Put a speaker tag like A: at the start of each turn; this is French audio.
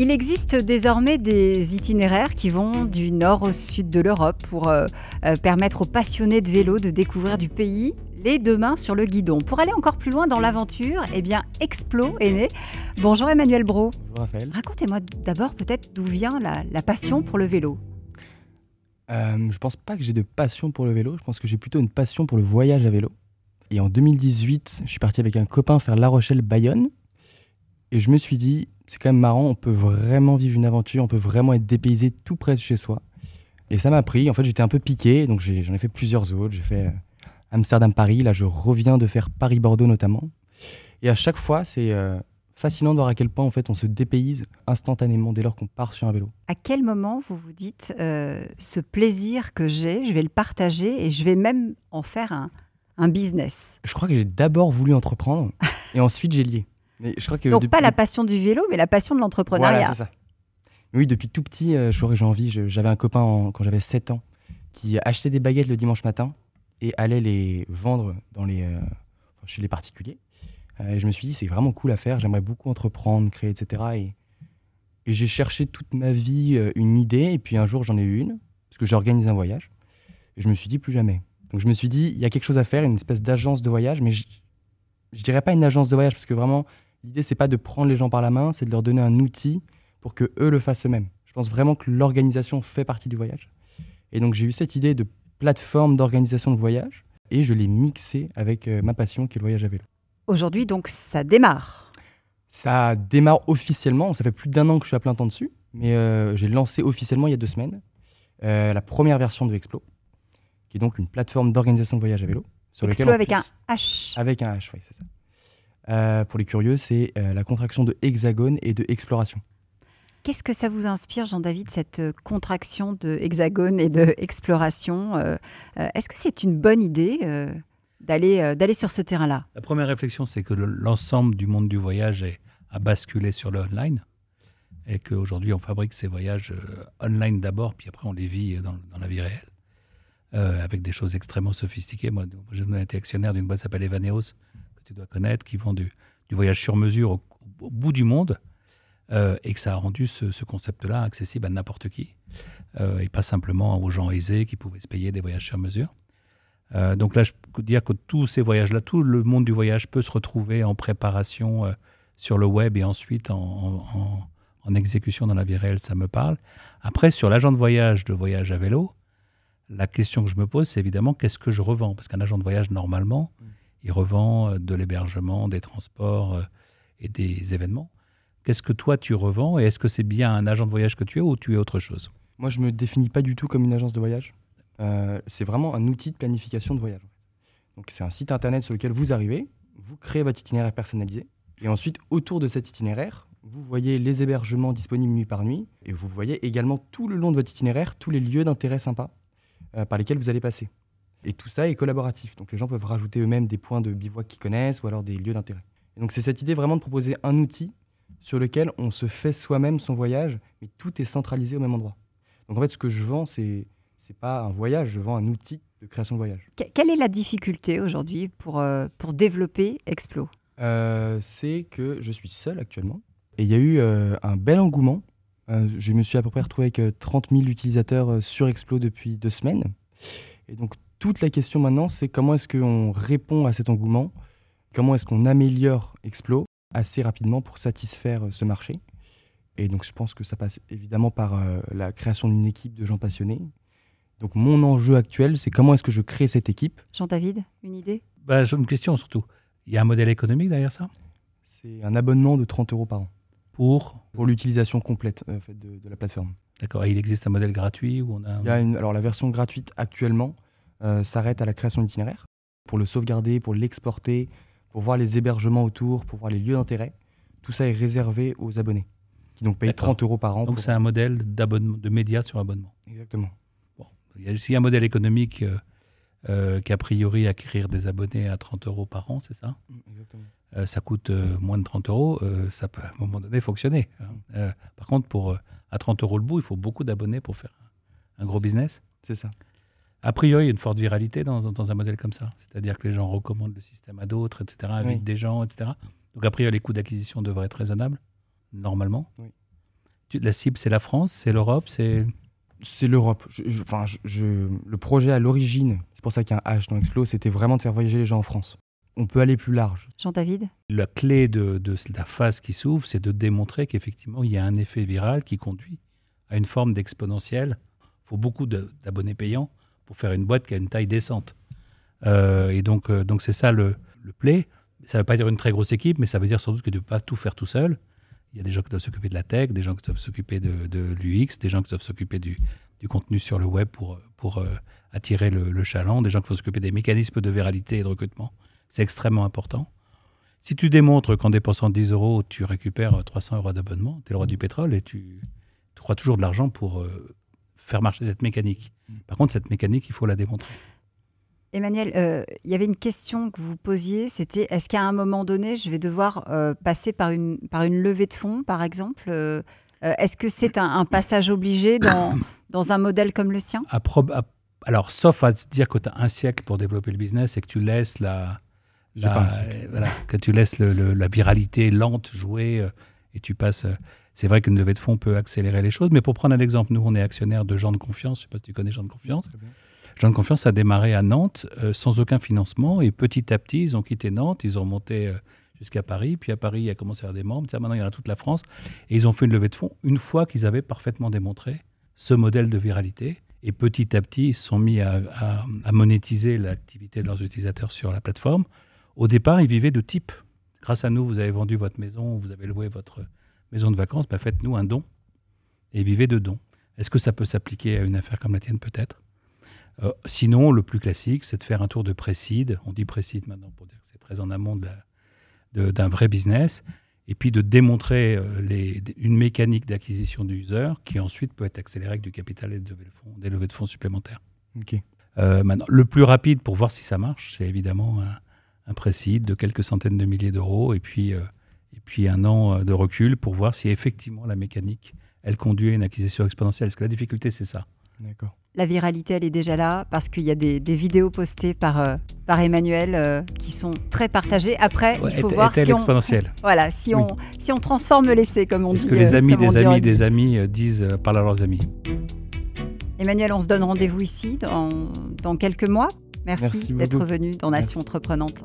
A: Il existe désormais des itinéraires qui vont du nord au sud de l'Europe pour euh, euh, permettre aux passionnés de vélo de découvrir du pays les deux mains sur le guidon. Pour aller encore plus loin dans l'aventure, eh bien, Explo est né. Bonjour Emmanuel Bro.
B: Bonjour Raphaël.
A: Racontez-moi d'abord peut-être d'où vient la, la, passion pour le vélo.
B: Euh, je pense pas que j'ai de passion pour le vélo, je pense que j'ai plutôt une passion pour le voyage à vélo. Et en 2018, je suis parti avec un copain faire La Rochelle-Bayonne. Et je me suis dit, c'est quand même marrant, on peut vraiment vivre une aventure, on peut vraiment être dépaysé tout près de chez soi. Et ça m'a pris, en fait j'étais un peu piqué, donc j'en ai, fait plusieurs autres. J'ai fait euh, Amsterdam-Paris, là je reviens de faire Paris-Bordeaux notamment. Et à chaque fois, c'est euh, fascinant de voir à quel point en fait on se dépayse instantanément dès lors qu'on part sur un vélo.
A: À quel moment vous vous dites euh, ce plaisir que j'ai, je vais le partager et je vais même en faire un, un business?
B: Je crois que j'ai d'abord voulu entreprendre et ensuite j'ai lié.
A: Mais je crois que Donc pas la passion du vélo, mais la passion de l'entrepreneuriat.
B: Voilà, c'est ça. Oui, depuis tout petit, euh, j'ai envie. J'avais un copain quand j'avais 7 ans qui achetait des baguettes le dimanche matin et allait les vendre dans les, euh, chez les particuliers. Euh, et je me suis dit, c'est vraiment cool à faire, j'aimerais beaucoup entreprendre, créer, etc. Et, et j'ai cherché toute ma vie euh, une idée, et puis un jour j'en ai eu une, parce que j'ai organisé un voyage. Et je me suis dit, plus jamais. Donc je me suis dit, il y a quelque chose à faire, une espèce d'agence de voyage, mais je, je dirais pas une agence de voyage, parce que vraiment, l'idée, c'est pas de prendre les gens par la main, c'est de leur donner un outil pour que eux le fassent eux-mêmes. Je pense vraiment que l'organisation fait partie du voyage. Et donc j'ai eu cette idée de plateforme d'organisation de voyage et je l'ai mixé avec euh, ma passion qui est le voyage à vélo.
A: Aujourd'hui, donc, ça démarre
B: Ça démarre officiellement. Ça fait plus d'un an que je suis à plein temps dessus, mais euh, j'ai lancé officiellement il y a deux semaines euh, la première version de Explo, qui est donc une plateforme d'organisation de voyage à vélo.
A: Sur Explo avec un H.
B: Avec un H, oui, c'est ça. Pour les curieux, c'est la contraction de hexagone et de exploration.
A: Qu'est-ce que ça vous inspire, Jean-David, cette euh, contraction de hexagone et de exploration euh, euh, Est-ce que c'est une bonne idée d'aller d'aller sur ce terrain-là?
C: La première réflexion, c'est que l'ensemble du monde du voyage est, a basculé sur le online et qu'aujourd'hui, on fabrique ces voyages online d'abord, puis après, on les vit dans, la vie réelle. avec des choses extrêmement sophistiquées. Moi, j'ai été actionnaire d'une boîte qui s'appelle Evaneos, tu dois connaître, qui vend du, voyage sur mesure au bout du monde. Euh, et que ça a rendu ce, concept-là accessible à n'importe qui, euh, et pas simplement aux gens aisés qui pouvaient se payer des voyages sur mesure. Euh, donc là, je peux dire que tous ces voyages-là, tout le monde du voyage peut se retrouver en préparation sur le web et ensuite en, exécution dans la vie réelle, ça me parle. Après, sur l'agent de voyage de voyage à vélo, la question que je me pose, c'est évidemment qu'est-ce que je revends? Parce qu'un agent de voyage, normalement. Il revend de l'hébergement, des transports et des événements. Qu'est-ce que toi tu revends et est-ce que c'est bien un agent de voyage que tu es ou tu es autre chose?
B: Moi, je me définis pas du tout comme une agence de voyage. Euh, c'est vraiment un outil de planification de voyage. Donc, c'est un site internet sur lequel vous arrivez, vous créez votre itinéraire personnalisé, et ensuite, autour de cet itinéraire, vous voyez les hébergements disponibles nuit par nuit, et vous voyez également tout le long de votre itinéraire tous les lieux d'intérêt sympas euh, par lesquels vous allez passer. Et tout ça est collaboratif. Donc, les gens peuvent rajouter eux-mêmes des points de bivouac qu'ils connaissent ou alors des lieux d'intérêt. donc, c'est cette idée vraiment de proposer un outil sur lequel on se fait soi-même son voyage, mais tout est centralisé au même endroit. Donc en fait, ce que je vends, c'est c'est pas un voyage, je vends un outil de création de voyage.
A: Quelle est la difficulté aujourd'hui pour, euh, pour développer Explo?
B: Euh, C'est que je suis seul actuellement. Et il y a eu euh, un bel engouement. je me suis à peu près retrouvé avec 30 000 utilisateurs sur Explo depuis deux semaines. Et donc toute la question maintenant, c'est comment est-ce qu'on répond à cet engouement? Comment est-ce qu'on améliore Explo assez rapidement pour satisfaire euh, ce marché? Et donc je pense que ça passe évidemment par euh, la création d'une équipe de gens passionnés. Donc mon enjeu actuel, c'est comment est-ce que je crée cette équipe?
A: Jean-David, une idée?
C: Bah, J'ai une question surtout. Il y a un modèle économique derrière ça?
B: C'est un abonnement de 30 euros par an.
C: Pour?
B: Pour l'utilisation complète euh, fait, de, la plateforme.
C: D'accord. Et il existe un modèle gratuit où on a...
B: Il y a une, alors la version gratuite actuellement s'arrête à la création d'itinéraire. Pour le sauvegarder, pour l'exporter, pour voir les hébergements autour, pour voir les lieux d'intérêt. Tout ça est réservé aux abonnés, qui donc payent 30 euros par an.
C: Donc c'est un modèle de médias sur abonnement.
B: Exactement.
C: Bon. Il y a aussi un modèle économique euh, euh, qui, a priori, acquérir des abonnés à 30 euros par an, c'est ça? Mm, Exactement. Euh, ça coûte moins de 30 euros, ça peut à un moment donné fonctionner. Hein. par contre, pour, à 30 euros le bout, il faut beaucoup d'abonnés pour faire un gros business.
B: C'est ça
C: a priori, il y a une forte viralité dans, dans un modèle comme ça. C'est-à-dire que les gens recommandent le système à d'autres, etc., invitent des gens, etc. Donc, a priori, les coûts d'acquisition devraient être raisonnables, normalement. Tu- La cible, c'est la France, c'est l'Europe, c'est.
B: C'est l'Europe. Je- je- Enfin, je- je- le projet à l'origine, c'est pour ça qu'il y a un H dans Explo, c'était vraiment de faire voyager les gens en France. On peut aller plus large.
A: Jean-David?
C: La clé de, de la phase qui s'ouvre, c'est de démontrer qu'effectivement, il y a un effet viral qui conduit à une forme d'exponentielle. Il faut beaucoup de- d'abonnés payants pour faire une boîte qui a une taille décente. Euh, et donc, euh, donc c'est ça le, le play. Ça ne veut pas dire une très grosse équipe, mais ça veut dire sans doute que tu ne peux pas tout faire tout seul. Il y a des gens qui doivent s'occuper de la tech, des gens qui doivent s'occuper de, de l'UX, des gens qui doivent s'occuper du, du contenu sur le web pour, pour euh, attirer le, le chaland, des gens qui vont s'occuper des mécanismes de viralité et de recrutement. C'est extrêmement important. Si tu démontres qu'en dépensant 10 euros, tu récupères 300 euros d'abonnement, tu es le roi du pétrole et tu, tu crois toujours de l'argent pour euh, faire marcher cette mécanique. Par contre, cette mécanique, il faut la démontrer.
A: Emmanuel, euh, il y avait une question que vous posiez, c'était est-ce qu'à un moment donné, je vais devoir euh, passer par une, par une levée de fonds, par exemple Euh, Est-ce que c'est un, un passage obligé dans, dans un modèle comme le sien?
C: À prob- à- alors, sauf à se dire que tu as un siècle pour développer le business et que tu laisses la, euh, voilà, que tu laisses le- le- la viralité lente jouer euh, et tu passes. C'est vrai qu'une levée de fonds peut accélérer les choses, mais pour prendre un exemple, nous, on est actionnaire de gens de confiance. Je ne sais pas si tu connais gens de confiance. Jean de Confiance a démarré à Nantes euh, sans aucun financement et petit à petit, ils ont quitté Nantes, ils ont monté euh, jusqu'à Paris, puis à Paris, il y a commencé à avoir des membres, Ça, maintenant il y en a toute la France, et ils ont fait une levée de fonds une fois qu'ils avaient parfaitement démontré ce modèle de viralité. Et petit à petit, ils se sont mis à, à- à monétiser l'activité de leurs utilisateurs sur la plateforme. Au départ, ils vivaient de type. Grâce à nous, vous avez vendu votre maison, vous avez loué votre maison de vacances, bah, faites-nous un don et vivez de dons. Est-ce que ça peut s'appliquer à une affaire comme la tienne Peut-être? Euh, sinon, le plus classique, c'est de faire un tour de précide. On dit précide maintenant pour dire que c'est très en amont d'un vrai business. Et puis de démontrer euh, les- une mécanique d'acquisition du user qui ensuite peut être accélérée avec du capital et de fonds- des levées de fonds supplémentaires. Euh, maintenant, le plus rapide pour voir si ça marche, c'est évidemment un, un précide de quelques centaines de milliers d'euros et puis, puis un an euh, de recul pour voir si effectivement la mécanique, elle conduit à une acquisition exponentielle. Parce que la difficulté, c'est ça.
B: D'accord.
A: La viralité, elle est déjà là parce qu'il y a des, des vidéos postées par, euh, par Emmanuel euh, qui sont très partagées. Après,
C: Ouais,
A: il faut
C: est-
A: voir
C: est-elle
A: si on, voilà, si,
B: Oui.
A: on, si on transforme l'essai, comme on
C: Est-ce
A: dit.
C: que les amis des amis des amis disent, euh, parlent à leurs amis?
A: Emmanuel, on se donne rendez-vous ici dans, dans quelques mois. Merci,
B: Merci
A: d'être venu dans Nation
B: Merci.
A: Entreprenante.